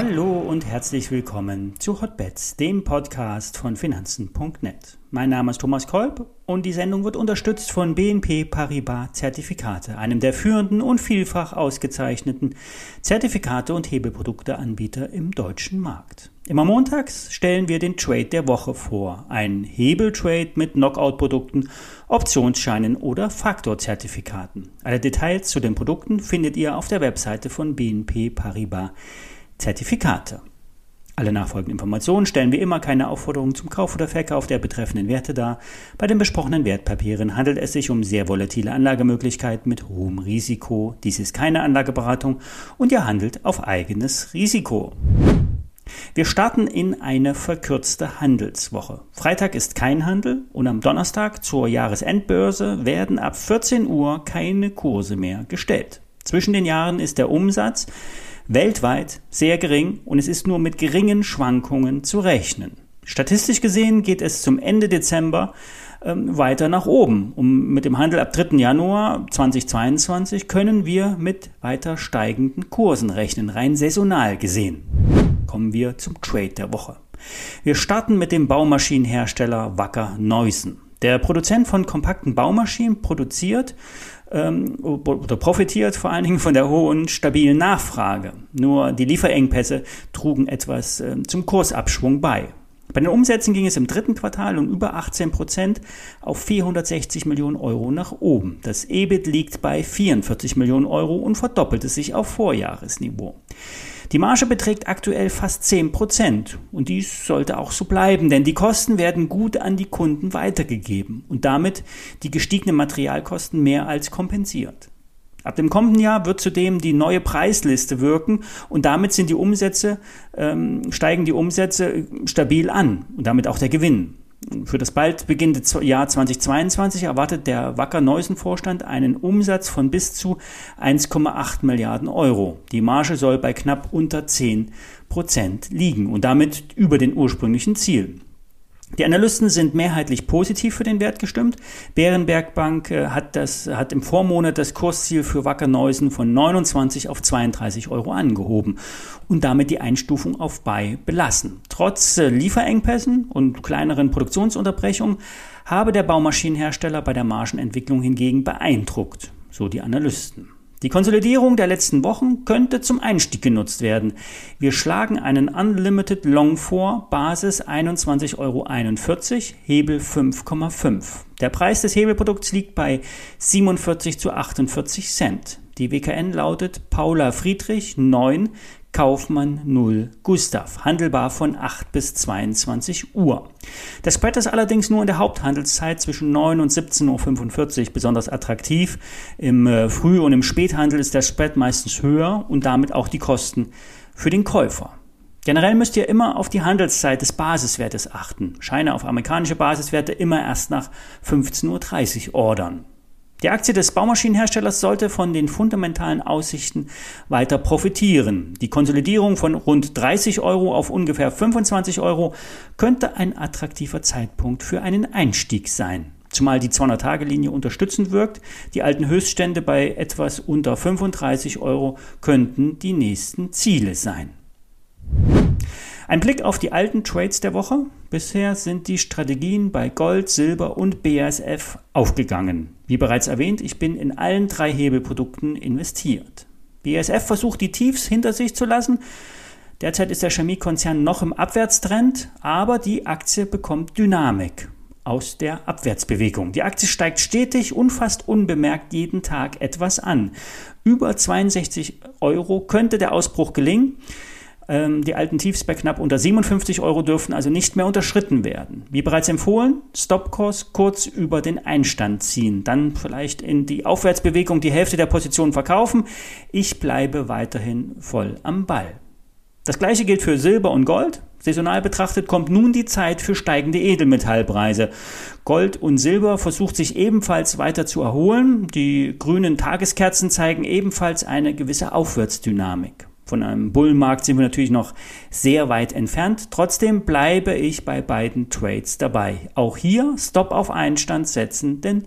Hallo und herzlich willkommen zu Hotbets, dem Podcast von Finanzen.net. Mein Name ist Thomas Kolb und die Sendung wird unterstützt von BNP Paribas Zertifikate, einem der führenden und vielfach ausgezeichneten Zertifikate und Hebelprodukteanbieter im deutschen Markt. Immer montags stellen wir den Trade der Woche vor, ein Hebeltrade mit Knockout-Produkten, Optionsscheinen oder Faktorzertifikaten. Alle Details zu den Produkten findet ihr auf der Webseite von BNP Paribas Zertifikate. Alle nachfolgenden Informationen stellen wie immer keine Aufforderung zum Kauf oder Verkauf der betreffenden Werte dar. Bei den besprochenen Wertpapieren handelt es sich um sehr volatile Anlagemöglichkeiten mit hohem Risiko. Dies ist keine Anlageberatung und ihr handelt auf eigenes Risiko. Wir starten in eine verkürzte Handelswoche. Freitag ist kein Handel und am Donnerstag zur Jahresendbörse werden ab 14 Uhr keine Kurse mehr gestellt. Zwischen den Jahren ist der Umsatz weltweit sehr gering und es ist nur mit geringen Schwankungen zu rechnen. Statistisch gesehen geht es zum Ende Dezember ähm, weiter nach oben. Um, mit dem Handel ab 3. Januar 2022 können wir mit weiter steigenden Kursen rechnen, rein saisonal gesehen. Kommen wir zum Trade der Woche. Wir starten mit dem Baumaschinenhersteller Wacker Neusen. Der Produzent von kompakten Baumaschinen produziert ähm, oder profitiert vor allen Dingen von der hohen, stabilen Nachfrage. Nur die Lieferengpässe trugen etwas äh, zum Kursabschwung bei. Bei den Umsätzen ging es im dritten Quartal um über 18 Prozent auf 460 Millionen Euro nach oben. Das EBIT liegt bei 44 Millionen Euro und verdoppelte sich auf Vorjahresniveau. Die Marge beträgt aktuell fast 10 Prozent und dies sollte auch so bleiben, denn die Kosten werden gut an die Kunden weitergegeben und damit die gestiegenen Materialkosten mehr als kompensiert. Ab dem kommenden Jahr wird zudem die neue Preisliste wirken und damit sind die Umsätze, ähm, steigen die Umsätze stabil an und damit auch der Gewinn. Für das bald beginnende Jahr 2022 erwartet der Wacker Neusen Vorstand einen Umsatz von bis zu 1,8 Milliarden Euro. Die Marge soll bei knapp unter 10 Prozent liegen und damit über den ursprünglichen Ziel. Die Analysten sind mehrheitlich positiv für den Wert gestimmt. Bärenberg Bank äh, hat, das, hat im Vormonat das Kursziel für Wacker Neusen von 29 auf 32 Euro angehoben und damit die Einstufung auf Buy belassen. Trotz äh, Lieferengpässen und kleineren Produktionsunterbrechungen habe der Baumaschinenhersteller bei der Margenentwicklung hingegen beeindruckt, so die Analysten. Die Konsolidierung der letzten Wochen könnte zum Einstieg genutzt werden. Wir schlagen einen Unlimited Long vor, Basis 21,41 Euro, Hebel 5,5. Der Preis des Hebelprodukts liegt bei 47 zu 48 Cent. Die WKN lautet Paula Friedrich 9 Kaufmann 0 Gustav, handelbar von 8 bis 22 Uhr. Der Spread ist allerdings nur in der Haupthandelszeit zwischen 9 und 17.45 Uhr besonders attraktiv. Im äh, Früh- und im Späthandel ist der Spread meistens höher und damit auch die Kosten für den Käufer. Generell müsst ihr immer auf die Handelszeit des Basiswertes achten. Scheine auf amerikanische Basiswerte immer erst nach 15.30 Uhr ordern. Die Aktie des Baumaschinenherstellers sollte von den fundamentalen Aussichten weiter profitieren. Die Konsolidierung von rund 30 Euro auf ungefähr 25 Euro könnte ein attraktiver Zeitpunkt für einen Einstieg sein. Zumal die 200-Tage-Linie unterstützend wirkt, die alten Höchststände bei etwas unter 35 Euro könnten die nächsten Ziele sein. Ein Blick auf die alten Trades der Woche. Bisher sind die Strategien bei Gold, Silber und BASF aufgegangen. Wie bereits erwähnt, ich bin in allen drei Hebelprodukten investiert. BASF versucht die Tiefs hinter sich zu lassen. Derzeit ist der Chemiekonzern noch im Abwärtstrend, aber die Aktie bekommt Dynamik aus der Abwärtsbewegung. Die Aktie steigt stetig und fast unbemerkt jeden Tag etwas an. Über 62 Euro könnte der Ausbruch gelingen. Ähm, die alten Tiefs bei knapp unter 57 Euro dürfen also nicht mehr unterschritten werden. Wie bereits empfohlen, Stopkurs kurz über den Einstand ziehen, dann vielleicht in die Aufwärtsbewegung die Hälfte der Position verkaufen. Ich bleibe weiterhin voll am Ball. Das gleiche gilt für Silber und Gold. Saisonal betrachtet kommt nun die Zeit für steigende Edelmetallpreise. Gold und Silber versucht sich ebenfalls weiter zu erholen. Die grünen Tageskerzen zeigen ebenfalls eine gewisse Aufwärtsdynamik. Von einem Bullenmarkt sind wir natürlich noch sehr weit entfernt. Trotzdem bleibe ich bei beiden Trades dabei. Auch hier Stop auf Einstand setzen, denn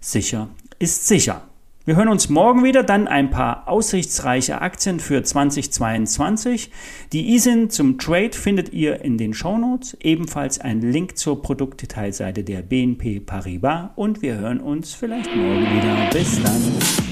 sicher ist sicher. Wir hören uns morgen wieder, dann ein paar aussichtsreiche Aktien für 2022. Die ISIN zum Trade findet ihr in den Shownotes, ebenfalls ein Link zur Produktdetailseite der BNP Paribas und wir hören uns vielleicht morgen wieder. Bis dann.